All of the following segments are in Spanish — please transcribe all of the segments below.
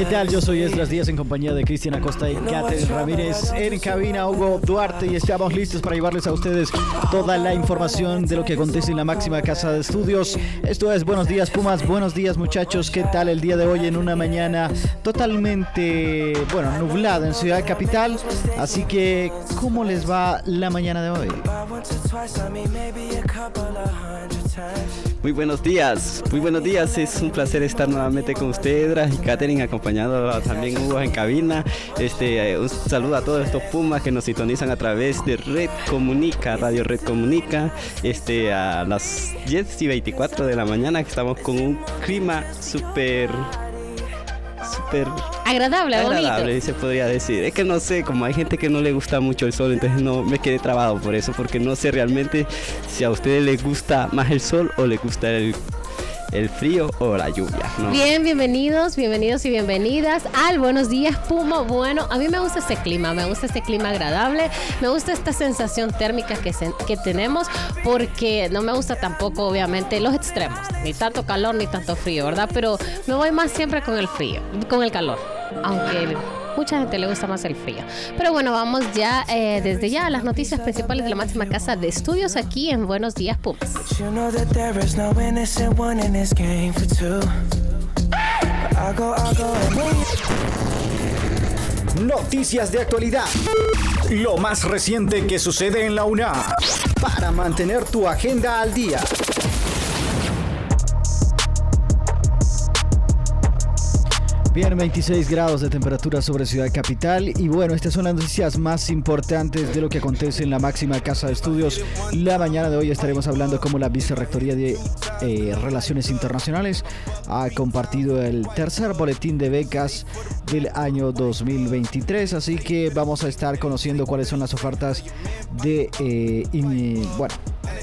¿Qué tal? Yo soy Esdras Díaz en compañía de Cristian Acosta y Catherine Ramírez en cabina Hugo Duarte y estamos listos para llevarles a ustedes toda la información de lo que acontece en la máxima casa de estudios. Esto es Buenos Días Pumas, buenos días muchachos, ¿qué tal el día de hoy en una mañana totalmente, bueno, nublada en Ciudad Capital? Así que, ¿cómo les va la mañana de hoy? Muy buenos días, muy buenos días. Es un placer estar nuevamente con usted, y Katherine, acompañado también Hugo en cabina. Este, eh, un saludo a todos estos Pumas que nos sintonizan a través de Red Comunica, Radio Red Comunica, este, a las 10 y 24 de la mañana, que estamos con un clima súper súper agradable, agradable se podría decir. Es que no sé, como hay gente que no le gusta mucho el sol, entonces no me quedé trabado por eso, porque no sé realmente si a ustedes les gusta más el sol o les gusta el el frío o la lluvia. Bien, bienvenidos, bienvenidos y bienvenidas al Buenos Días Puma. Bueno, a mí me gusta este clima, me gusta este clima agradable, me gusta esta sensación térmica que, que tenemos porque no me gusta tampoco, obviamente, los extremos, ni tanto calor ni tanto frío, ¿verdad? Pero me voy más siempre con el frío, con el calor, aunque mucha gente le gusta más el frío. Pero bueno, vamos ya eh, desde ya a las noticias principales de la máxima casa de estudios aquí en Buenos Días Pumas. Noticias de actualidad. Lo más reciente que sucede en la UNA. Para mantener tu agenda al día. Bien, 26 grados de temperatura sobre Ciudad Capital y bueno, estas son las noticias más importantes de lo que acontece en la máxima casa de estudios. La mañana de hoy estaremos hablando cómo la Vicerrectoría de eh, Relaciones Internacionales ha compartido el tercer boletín de becas del año 2023, así que vamos a estar conociendo cuáles son las ofertas de, eh, bueno,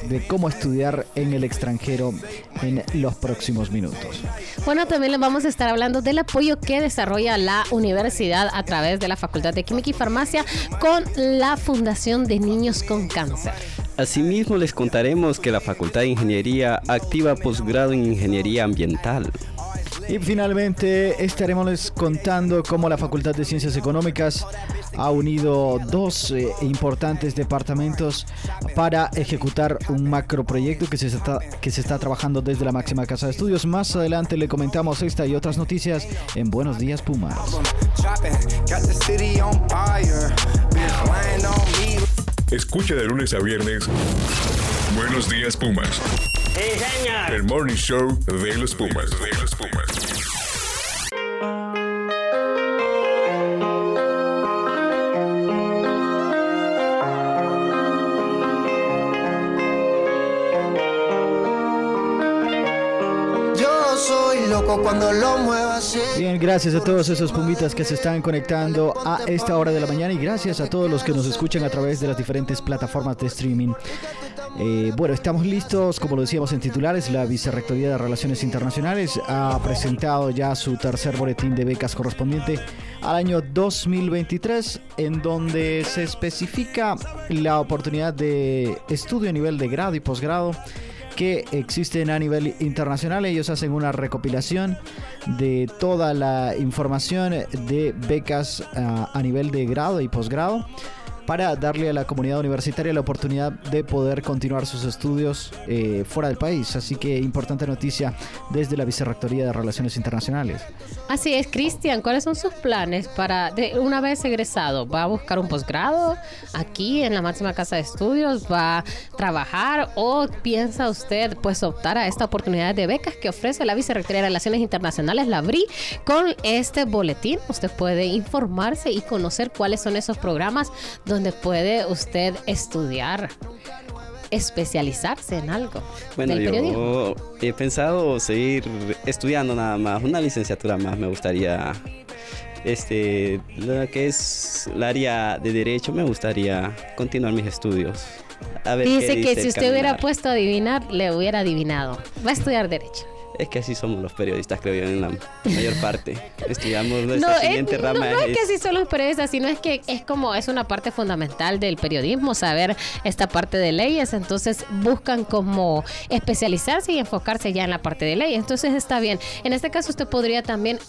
de cómo estudiar en el extranjero en los próximos minutos. Bueno, también les vamos a estar hablando del apoyo que desarrolla la universidad a través de la Facultad de Química y Farmacia con la Fundación de Niños con Cáncer. Asimismo, les contaremos que la Facultad de Ingeniería activa posgrado en Ingeniería Ambiental. Y finalmente estaremos contando cómo la Facultad de Ciencias Económicas ha unido dos eh, importantes departamentos para ejecutar un macroproyecto que se, está, que se está trabajando desde la máxima casa de estudios. Más adelante le comentamos esta y otras noticias en Buenos Días Pumas. Escucha de lunes a viernes. Buenos días Pumas. El morning show de los Pumas. De los Pumas. cuando lo Bien, gracias a todos esos pumitas que se están conectando a esta hora de la mañana y gracias a todos los que nos escuchan a través de las diferentes plataformas de streaming. Eh, bueno, estamos listos, como lo decíamos en titulares, la Vicerrectoría de Relaciones Internacionales ha presentado ya su tercer boletín de becas correspondiente al año 2023, en donde se especifica la oportunidad de estudio a nivel de grado y posgrado que existen a nivel internacional. Ellos hacen una recopilación de toda la información de becas ah, a nivel de grado y posgrado para darle a la comunidad universitaria la oportunidad de poder continuar sus estudios eh, fuera del país. Así que importante noticia desde la Vicerrectoría de Relaciones Internacionales. Así es, Cristian, ¿cuáles son sus planes para, de, una vez egresado, va a buscar un posgrado aquí en la máxima casa de estudios, va a trabajar o piensa usted pues optar a esta oportunidad de becas que ofrece la Vicerrectoría de Relaciones Internacionales, la BRI, con este boletín? Usted puede informarse y conocer cuáles son esos programas donde puede usted estudiar especializarse en algo. Bueno, yo he pensado seguir estudiando nada más, una licenciatura más me gustaría este, lo que es el área de derecho, me gustaría continuar mis estudios. dice que si usted hubiera puesto a adivinar, le hubiera adivinado. Va a estudiar derecho. Es que así somos los periodistas, creo yo, en la mayor parte. Estudiamos nuestra siguiente rama. No, no es, que así son los periodistas, sino es que es como es una parte fundamental del periodismo, saber esta parte de leyes. Entonces buscan como especializarse y enfocarse ya en la parte de leyes. Entonces está bien. En este caso usted podría también,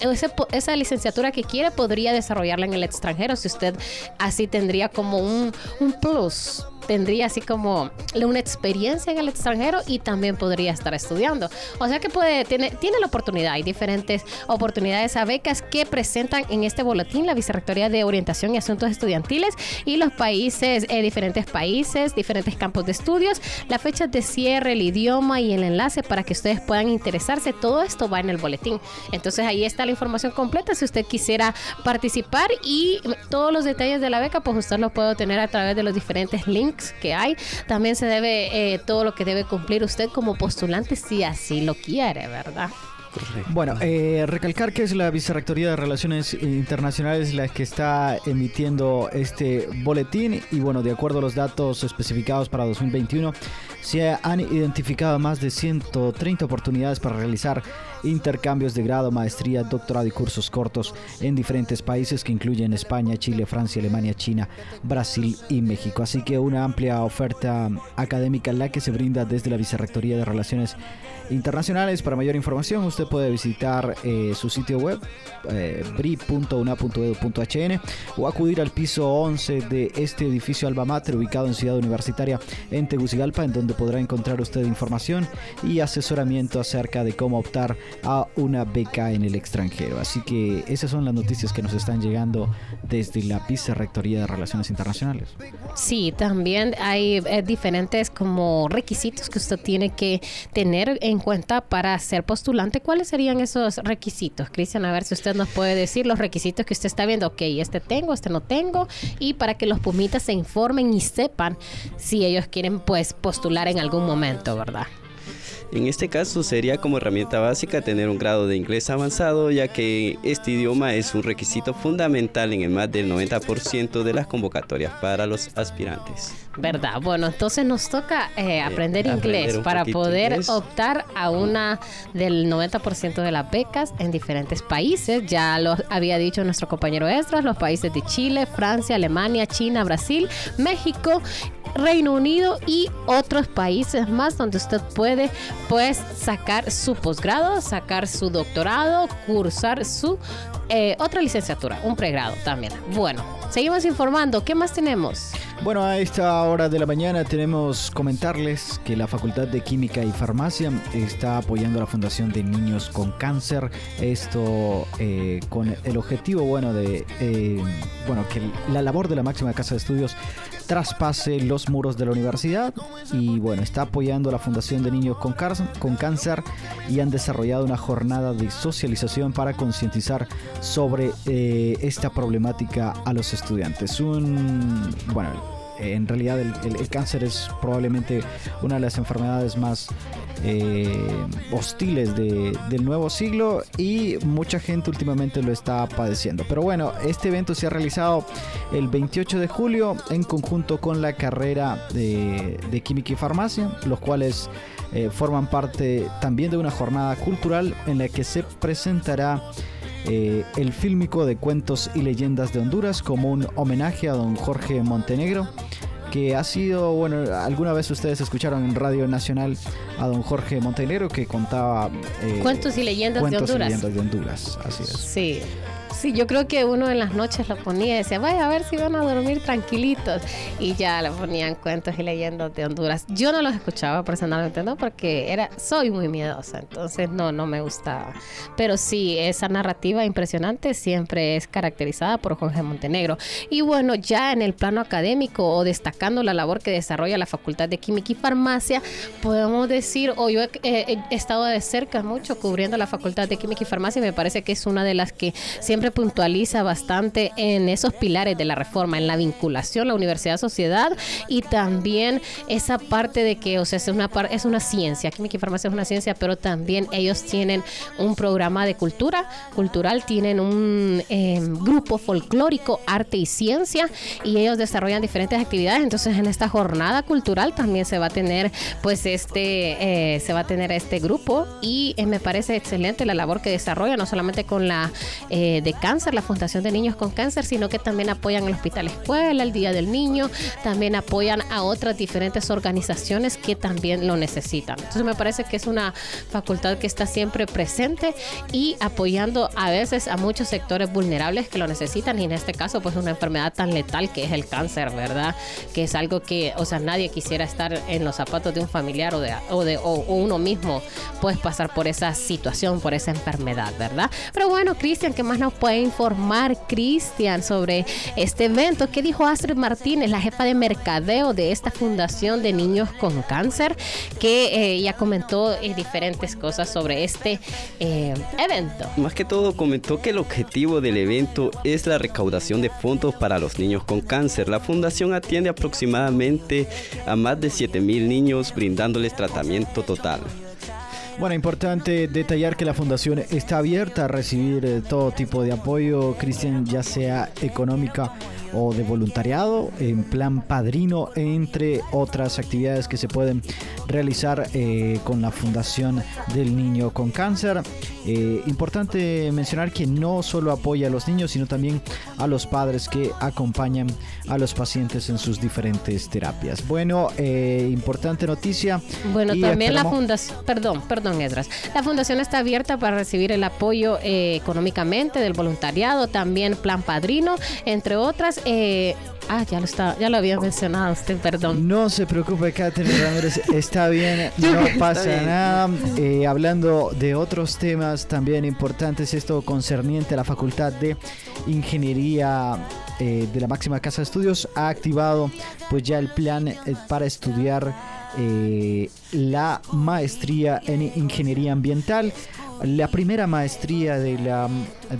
esa licenciatura que quiere, podría desarrollarla en el extranjero si usted así tendría como un, un plus tendría así como una experiencia en el extranjero y también podría estar estudiando. O sea que puede, tiene, tiene la oportunidad, hay diferentes oportunidades a becas que presentan en este boletín la Vicerrectoría de Orientación y Asuntos Estudiantiles y los países, eh, diferentes países, diferentes campos de estudios, la fecha de cierre, el idioma y el enlace para que ustedes puedan interesarse. Todo esto va en el boletín. Entonces ahí está la información completa si usted quisiera participar y todos los detalles de la beca, pues usted los puede obtener a través de los diferentes links que hay. También se debe eh, todo lo que debe cumplir usted como postulante si así lo quiere, ¿verdad? Bueno, eh, recalcar que es la Vicerrectoría de Relaciones Internacionales la que está emitiendo este boletín y bueno, de acuerdo a los datos especificados para 2021, se han identificado más de 130 oportunidades para realizar intercambios de grado, maestría, doctorado y cursos cortos en diferentes países que incluyen España, Chile, Francia, Alemania, China, Brasil y México. Así que una amplia oferta académica la que se brinda desde la Vicerrectoría de Relaciones Internacionales. Para mayor información usted puede visitar eh, su sitio web eh, bri.una.edu.hn o acudir al piso 11 de este edificio Alba Mater ubicado en Ciudad Universitaria en Tegucigalpa en donde podrá encontrar usted información y asesoramiento acerca de cómo optar a una beca en el extranjero. Así que esas son las noticias que nos están llegando desde la Vicerrectoría de Relaciones Internacionales. Sí, también hay eh, diferentes como requisitos que usted tiene que tener en cuenta para ser postulante. ¿Cuáles serían esos requisitos, Cristian? A ver si usted nos puede decir los requisitos que usted está viendo. Ok, este tengo, este no tengo. Y para que los pumitas se informen y sepan si ellos quieren pues postular en algún momento, ¿verdad? En este caso sería como herramienta básica tener un grado de inglés avanzado, ya que este idioma es un requisito fundamental en el más del 90% de las convocatorias para los aspirantes. ¿Verdad? Bueno, entonces nos toca eh, aprender inglés para poder optar a una del 90% de las becas en diferentes países. Ya lo había dicho nuestro compañero Estras, los países de Chile, Francia, Alemania, China, Brasil, México Reino Unido y otros países más donde usted puede pues sacar su posgrado, sacar su doctorado, cursar su eh, otra licenciatura, un pregrado también. Bueno, seguimos informando. ¿Qué más tenemos? Bueno, a esta hora de la mañana tenemos comentarles que la Facultad de Química y Farmacia está apoyando a la Fundación de Niños con Cáncer. Esto eh, con el objetivo, bueno, de eh, bueno que la labor de la máxima casa de estudios traspase los muros de la universidad y bueno, está apoyando a la Fundación de Niños con, con Cáncer y han desarrollado una jornada de socialización para concientizar sobre eh, esta problemática a los estudiantes. Un, bueno, en realidad el, cáncer es probablemente una de las enfermedades más eh, hostiles del nuevo siglo y mucha gente últimamente lo está padeciendo. Pero bueno, este evento se ha realizado el 28 de julio en conjunto con la carrera de, Química y Farmacia, los cuales eh, forman parte también de una jornada cultural en la que se presentará eh, el fílmico de cuentos y leyendas de Honduras como un homenaje a don Jorge Montenegro que ha sido, bueno, alguna vez ustedes escucharon en Radio Nacional a don Jorge Montenegro que contaba... Eh, cuentos y leyendas de Honduras. Y leyendas de Honduras, así es. Sí. Sí, yo creo que uno en las noches lo ponía y decía, vaya a ver si van a dormir tranquilitos. Y ya le ponían cuentos y leyendas de Honduras. Yo no los escuchaba personalmente, ¿no? Porque era, soy muy miedosa, entonces no, no me gustaba. Pero sí, esa narrativa impresionante siempre es caracterizada por Jorge Montenegro. Y bueno, ya en el plano académico o destacando la labor que desarrolla la Facultad de Química y Farmacia, podemos decir, o yo he, he estado de cerca mucho cubriendo la Facultad de Química y Farmacia y me parece que es una de las que siempre puntualiza bastante en esos pilares de la reforma, en la vinculación, la universidad-sociedad y también esa parte de que, o sea, es una, es una ciencia, química y farmacia es una ciencia, pero también ellos tienen un programa de cultura, cultural, tienen un em, grupo folclórico, arte y ciencia, y ellos desarrollan diferentes actividades. Entonces, en esta jornada cultural también se va a tener, pues, este, eh, se va a tener este grupo y eh, me parece excelente la labor que desarrolla, no solamente con la eh, de cáncer, la Fundación de Niños con Cáncer, sino que también apoyan el Hospital Escuela, el Día del Niño, también apoyan a otras diferentes organizaciones que también lo necesitan. Entonces me parece que es una facultad que está siempre presente y apoyando a veces a muchos sectores vulnerables que lo necesitan y en este caso pues una enfermedad tan letal que es el cáncer, ¿verdad? Que es algo que, o sea, nadie quisiera estar en los zapatos de un familiar o de, o de o uno mismo pues pasar por esa situación, por esa enfermedad, ¿verdad? Pero bueno, Cristian, ¿qué más nos puede informar Cristian sobre este evento? ¿Qué dijo Astrid Martínez, la jefa de mercadeo de esta fundación de niños con cáncer, que eh, ya comentó eh, diferentes cosas sobre este eh, evento? Más que todo comentó que el objetivo del evento es la recaudación de fondos para los niños con cáncer. La fundación atiende aproximadamente a más de 7 mil niños brindándoles tratamiento total. Bueno, importante detallar que la fundación está abierta a recibir eh, todo tipo de apoyo, Cristian, ya sea económica o de voluntariado, en plan padrino, entre otras actividades que se pueden realizar eh, con la Fundación del Niño con Cáncer. Eh, importante mencionar que no solo apoya a los niños, sino también a los padres que acompañan a los pacientes en sus diferentes terapias. Bueno, eh, importante noticia. Bueno, también la fundación, perdón, perdón, Esdras. La fundación está abierta para recibir el apoyo económicamente del voluntariado, también plan padrino, entre otras. Ah, ya lo, está, ya lo había mencionado usted, perdón. No se preocupe, Catherine Ramírez, está bien, no pasa nada. Eh, hablando de otros temas también importantes, esto concerniente a la Facultad de Ingeniería eh, de la máxima casa de estudios, ha activado pues ya el plan eh, para estudiar la maestría en ingeniería ambiental la primera maestría de la,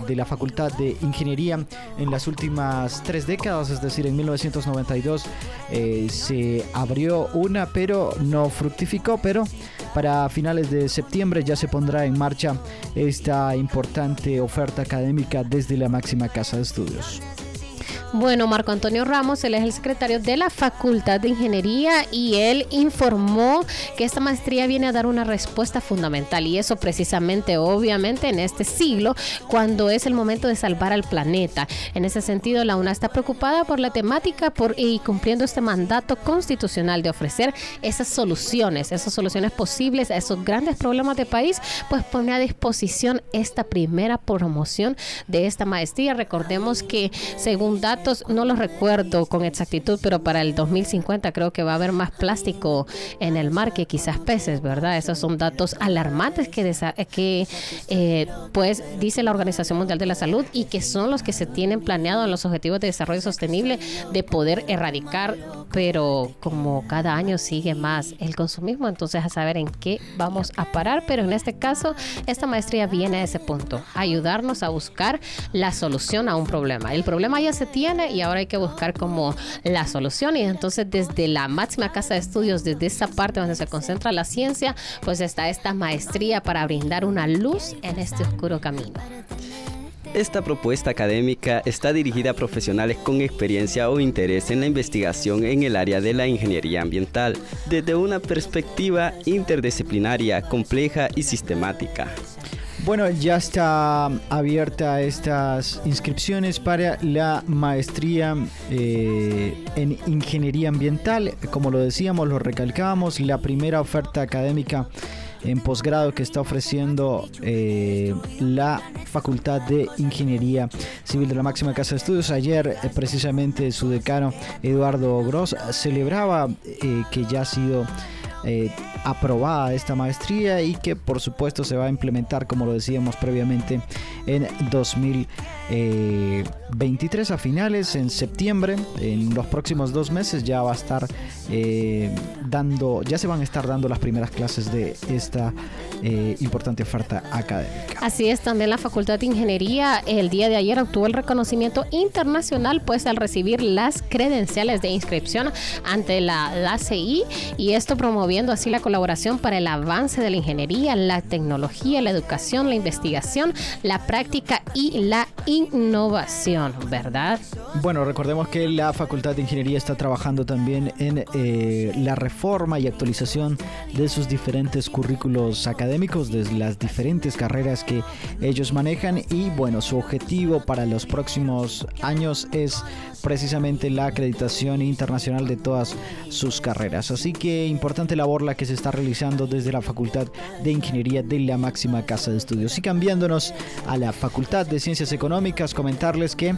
de la Facultad de Ingeniería en las últimas tres décadas, es decir, en 1992 eh, se abrió una, pero no fructificó, pero para finales de septiembre ya se pondrá en marcha esta importante oferta académica desde la máxima casa de estudios. Bueno, Marco Antonio Ramos, él es el secretario de la Facultad de Ingeniería y él informó que esta maestría viene a dar una respuesta fundamental y eso precisamente, obviamente, en este siglo, cuando es el momento de salvar al planeta. En ese sentido, la UNA está preocupada por la temática por, y cumpliendo este mandato constitucional de ofrecer esas soluciones, esas soluciones posibles a esos grandes problemas de país, pues pone a disposición esta primera promoción de esta maestría. Recordemos que según datos no los recuerdo con exactitud, pero para el 2050 creo que va a haber más plástico en el mar que quizás peces, ¿verdad? Esos son datos alarmantes que, que eh, pues dice la Organización Mundial de la Salud y que son los que se tienen planeado en los Objetivos de Desarrollo Sostenible de poder erradicar, pero como cada año sigue más el consumismo, entonces a saber en qué vamos a parar, pero en este caso esta maestría viene a ese punto, ayudarnos a buscar la solución a un problema. El problema ya se tiene y ahora hay que buscar como la solución. Y entonces desde la máxima casa de estudios, desde esa parte donde se concentra la ciencia, pues está esta maestría para brindar una luz en este oscuro camino. Esta propuesta académica está dirigida a profesionales con experiencia o interés en la investigación en el área de la ingeniería ambiental, desde una perspectiva interdisciplinaria, compleja y sistemática. Bueno, ya está abierta estas inscripciones para la maestría eh, en ingeniería ambiental. Como lo decíamos, lo recalcábamos, la primera oferta académica en posgrado que está ofreciendo eh, la Facultad de Ingeniería Civil de la Máxima Casa de Estudios. Ayer eh, precisamente su decano Eduardo Gross celebraba que ya ha sido eh, aprobada esta maestría y que por supuesto se va a implementar como lo decíamos previamente en 2023 a finales en septiembre. En los próximos dos meses ya va a estar eh, dando ya se van a estar dando las primeras clases de esta eh, importante oferta académica. Así es, también la Facultad de Ingeniería el día de ayer obtuvo el reconocimiento internacional pues al recibir las credenciales de inscripción ante la, la CI y esto promoviendo así la colaboración para el avance de la ingeniería, la tecnología, la educación, la investigación, la práctica y la innovación, ¿verdad? Bueno, recordemos que la Facultad de Ingeniería está trabajando también en eh, la reforma y actualización de sus diferentes currículos académicos, de las diferentes carreras que ellos manejan y bueno, su objetivo para los próximos años es precisamente la acreditación internacional de todas sus carreras. Así que importante labor la que se está realizando desde la Facultad de Ingeniería de la máxima casa de estudios. Y cambiándonos a la Facultad de Ciencias Económicas, comentarles que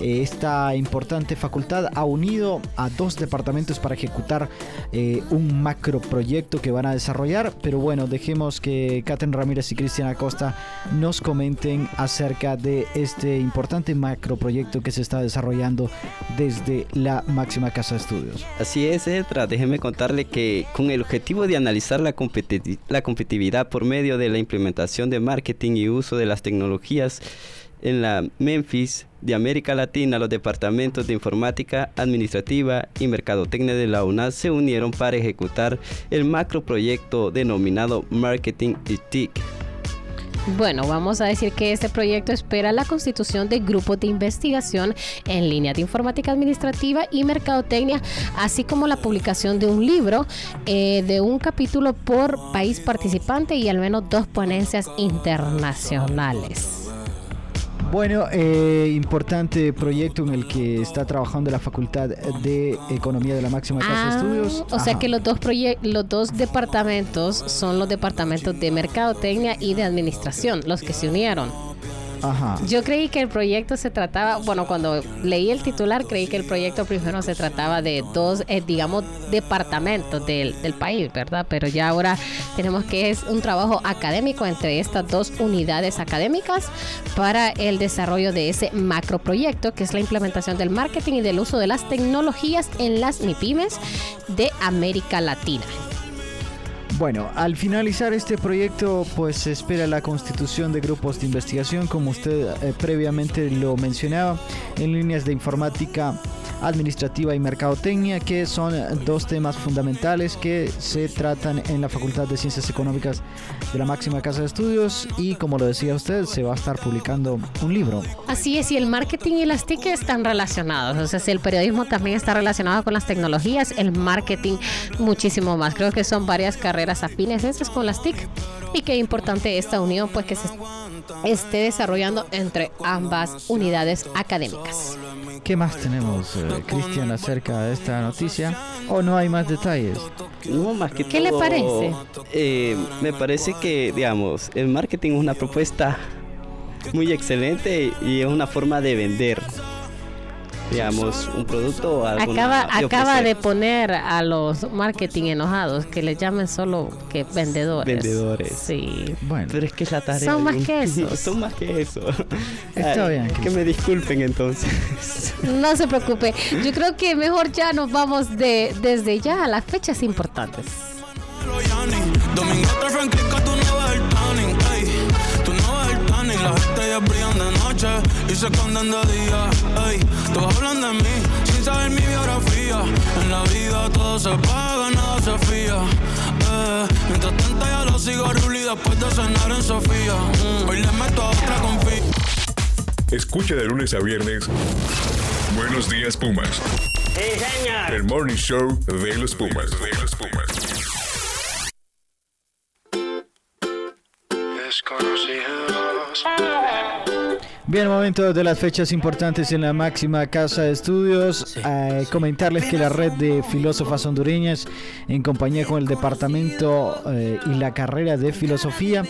eh, esta importante facultad ha unido a dos departamentos para ejecutar eh, un macro proyecto que van a desarrollar. Pero bueno, dejemos que Catherine Ramírez y Cristian Acosta nos comenten acerca de este importante macro proyecto que se está desarrollando desde la máxima casa de estudios. Así es, Etra. Déjeme contarle que con el objetivo de analizar la, competitividad por medio de la implementación de marketing y uso de las tecnologías en la Memphis de América Latina, los departamentos de informática administrativa y mercadotecnia de la UNAD se unieron para ejecutar el macro proyecto denominado Marketing TIC bueno, vamos a decir que este proyecto espera la constitución de grupos de investigación en línea de informática administrativa y mercadotecnia, así como la publicación de un libro eh, de un capítulo por país participante y al menos dos ponencias internacionales. Bueno, eh, importante proyecto en el que está trabajando la Facultad de Economía de la Máxima Casa de ah, Estudios. O sea que los dos, los dos departamentos son los departamentos de Mercadotecnia y de Administración, los que se unieron. Yo creí que el proyecto se trataba, bueno, cuando leí el titular, creí que el proyecto primero se trataba de dos, eh, digamos, departamentos del, del, país, ¿verdad? Pero ya ahora tenemos que es un trabajo académico entre estas dos unidades académicas para el desarrollo de ese macro proyecto, que es la implementación del marketing y del uso de las tecnologías en las MIPIMES de América Latina. Bueno, al finalizar este proyecto, pues se espera la constitución de grupos de investigación, como usted eh, previamente lo mencionaba, en líneas de informática administrativa y mercadotecnia, que son dos temas fundamentales que se tratan en la Facultad de Ciencias Económicas de la máxima casa de estudios y como lo decía usted, se va a estar publicando un libro. Así es, y el marketing y las TIC están relacionados, o sea, si el periodismo también está relacionado con las tecnologías, el marketing muchísimo más. Creo que son varias carreras afines esas con las TIC y qué importante esta unión pues que se esté desarrollando entre ambas unidades académicas. ¿Qué más tenemos, eh, Cristian, acerca de esta noticia? ¿O no hay más detalles? No, más que ¿Qué le parece? Eh, me parece que, digamos, el marketing es una propuesta muy excelente y es una forma de vender digamos, un producto o Acaba, acaba de poner a los marketing enojados que le llamen solo que vendedores. Vendedores. Sí. Bueno, pero es que la tarea. Son más que eso. Son más que eso. Está bien. Que me disculpen entonces. No se preocupe. Yo creo que mejor ya nos vamos de desde ya a las fechas importantes. Domingo las estrellas brillan de noche y se esconden de día. Ey, todos hablan de mí sin saber mi biografía. En la vida todo se paga, nada se fía. Eh, mientras tanto ya lo sigo Ruli después de cenar en Sofía. Mm, hoy le meto a otra confía. Escucha de lunes a viernes. Buenos días, Pumas. El morning show de los Pumas. De los Pumas. Bien, momento de las fechas importantes en la máxima casa de estudios. Eh, comentarles que la red de filósofas hondureñas, en compañía con el departamento eh, y la carrera de filosofía,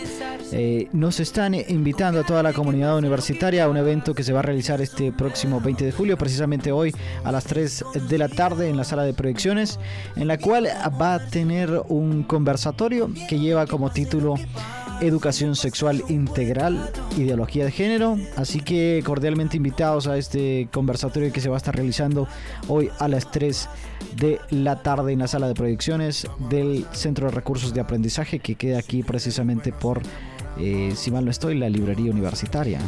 eh, nos están invitando a toda la comunidad universitaria a un evento que se va a realizar este próximo 20 de julio, precisamente hoy a las 3 de la tarde en la sala de proyecciones, en la cual va a tener un conversatorio que lleva como título educación sexual integral, ideología de género. Así que cordialmente invitados a este conversatorio que se va a estar realizando hoy a las 3 de la tarde en la sala de proyecciones del Centro de Recursos de Aprendizaje que queda aquí precisamente por, eh, si mal no estoy, la librería universitaria.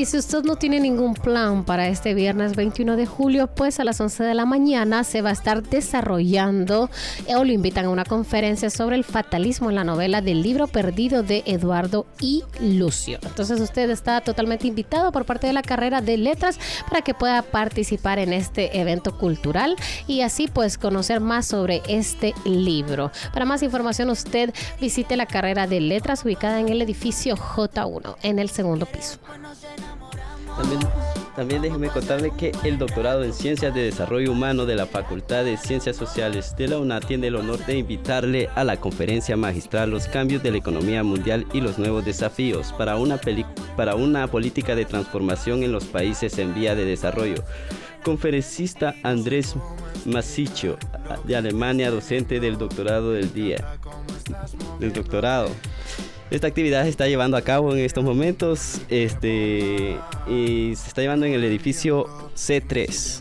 Y si usted no tiene ningún plan para este viernes 21 de julio, pues a las 11 de la mañana se va a estar desarrollando eh, o lo invitan a una conferencia sobre el fatalismo en la novela del libro perdido de Eduardo y Lucio. Entonces usted está totalmente invitado por parte de la carrera de letras para que pueda participar en este evento cultural y así pues conocer más sobre este libro. Para más información usted visite la carrera de letras ubicada en el edificio J1 en el segundo piso. También, también déjeme contarle que el doctorado en Ciencias de Desarrollo Humano de la Facultad de Ciencias Sociales de la UNA tiene el honor de invitarle a la conferencia magistral Los cambios de la economía mundial y los nuevos desafíos para una, política de transformación en los países en vía de desarrollo. Conferencista Andrés Masicho de Alemania, docente del doctorado del día. Del doctorado. Esta actividad se está llevando a cabo en estos momentos este, y se está llevando en el edificio C3.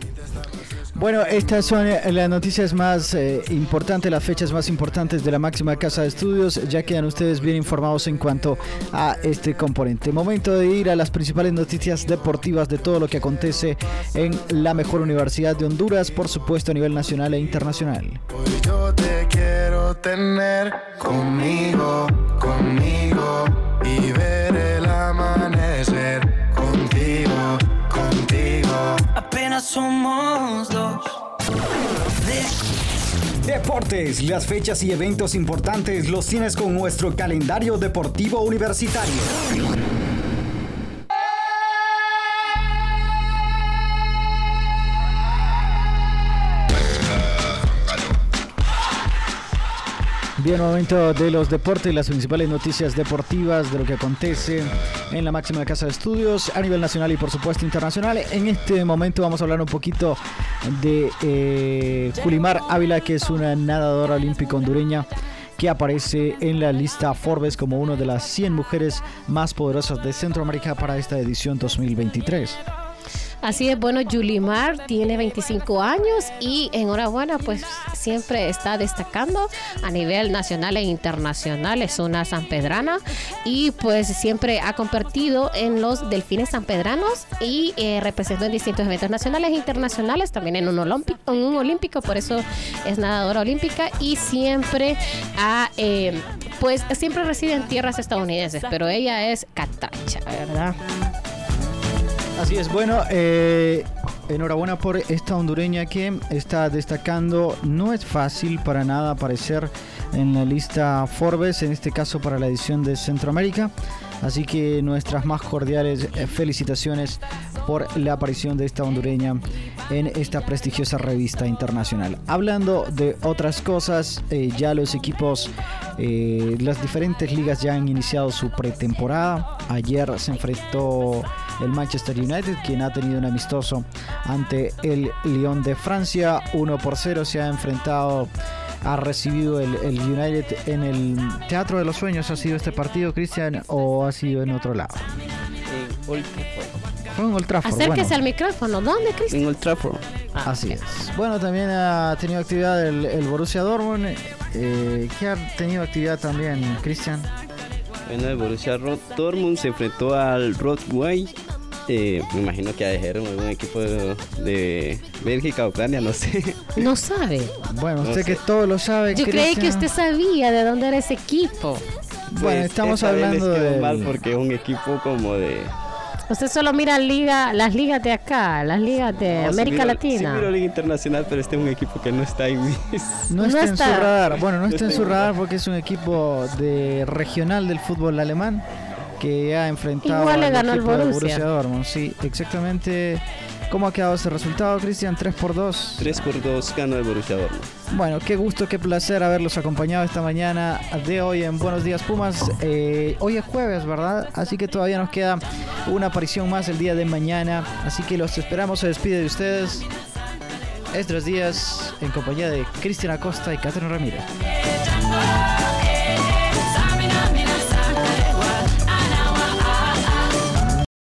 Bueno, estas son eh, las noticias más eh, importantes, las fechas más importantes de la máxima casa de estudios. Ya quedan ustedes bien informados en cuanto a este componente. Momento de ir a las principales noticias deportivas de todo lo que acontece en la mejor universidad de Honduras, por supuesto a nivel nacional e internacional. Hoy yo te quiero tener conmigo, conmigo y ver el amanecer contigo, contigo. Apenas somos dos. Deportes, las fechas y eventos importantes los tienes con nuestro calendario deportivo universitario. Bien, momento de los deportes, las principales noticias deportivas de lo que acontece en la máxima casa de estudios a nivel nacional y por supuesto internacional. En este momento vamos a hablar un poquito de eh, Julimar Ávila, que es una nadadora olímpica hondureña que aparece en la lista Forbes como una de las 100 mujeres más poderosas de Centroamérica para esta edición 2023. Así es, bueno, Yulimar tiene 25 años y enhorabuena, pues siempre está destacando a nivel nacional e internacional. Es una sanpedrana y pues siempre ha compartido en los delfines sanpedranos y eh, representó en distintos eventos nacionales e internacionales, también en un, olímpico, por eso es nadadora olímpica y siempre ha, eh, pues siempre reside en tierras estadounidenses, pero ella es catracha, ¿verdad? Así es, bueno, eh, enhorabuena por esta hondureña que está destacando. No es fácil para nada aparecer en la lista Forbes, en este caso para la edición de Centroamérica. Así que nuestras más cordiales eh, felicitaciones por la aparición de esta hondureña en esta prestigiosa revista internacional. Hablando de otras cosas, eh, ya los equipos, eh, las diferentes ligas ya han iniciado su pretemporada. Ayer se enfrentó el Manchester United, quien ha tenido un amistoso ante el Lyon de Francia. 1 por 0 se ha enfrentado ha recibido el, United en el Teatro de los Sueños. ¿Ha sido este partido, Cristian, o ha sido en otro lado? En Old Trafford. Acérquese al micrófono. ¿Dónde, Cristian? En Old Trafford. Ah, Así es. Bueno, también ha tenido actividad el, el Borussia Dortmund. Eh, ¿Qué ha tenido actividad también, Cristian? Bueno, el Borussia Dortmund se enfrentó al Broadway eh, me imagino que de ser un equipo de, Bélgica o Ucrania, no sé. No sabe. Bueno, usted que todo lo sabe. Yo creí que usted sabía de dónde era ese equipo. bueno, pues, estamos hablando de. mal porque es un equipo como de. Usted solo mira liga, las ligas de acá, las ligas de América Latina. Sí miro Liga Internacional, pero este es un equipo que no está en mis... No, está, en su radar. Bueno, no, está, en su radar porque es un equipo de regional del fútbol alemán que ha enfrentado Igual le ganó al Borussia. Dortmund. Sí, exactamente. ¿Cómo ha quedado ese resultado, Cristian? 3 por 2. 3 por 2 ganó el Borussia Dortmund. Bueno, qué gusto, qué placer haberlos acompañado esta mañana de hoy en Buenos Días Pumas. Eh, hoy es jueves, ¿verdad? Así que todavía nos queda una aparición más el día de mañana. Así que los esperamos. Se despide de ustedes. Estos días en compañía de Cristian Acosta y Catherine Ramírez.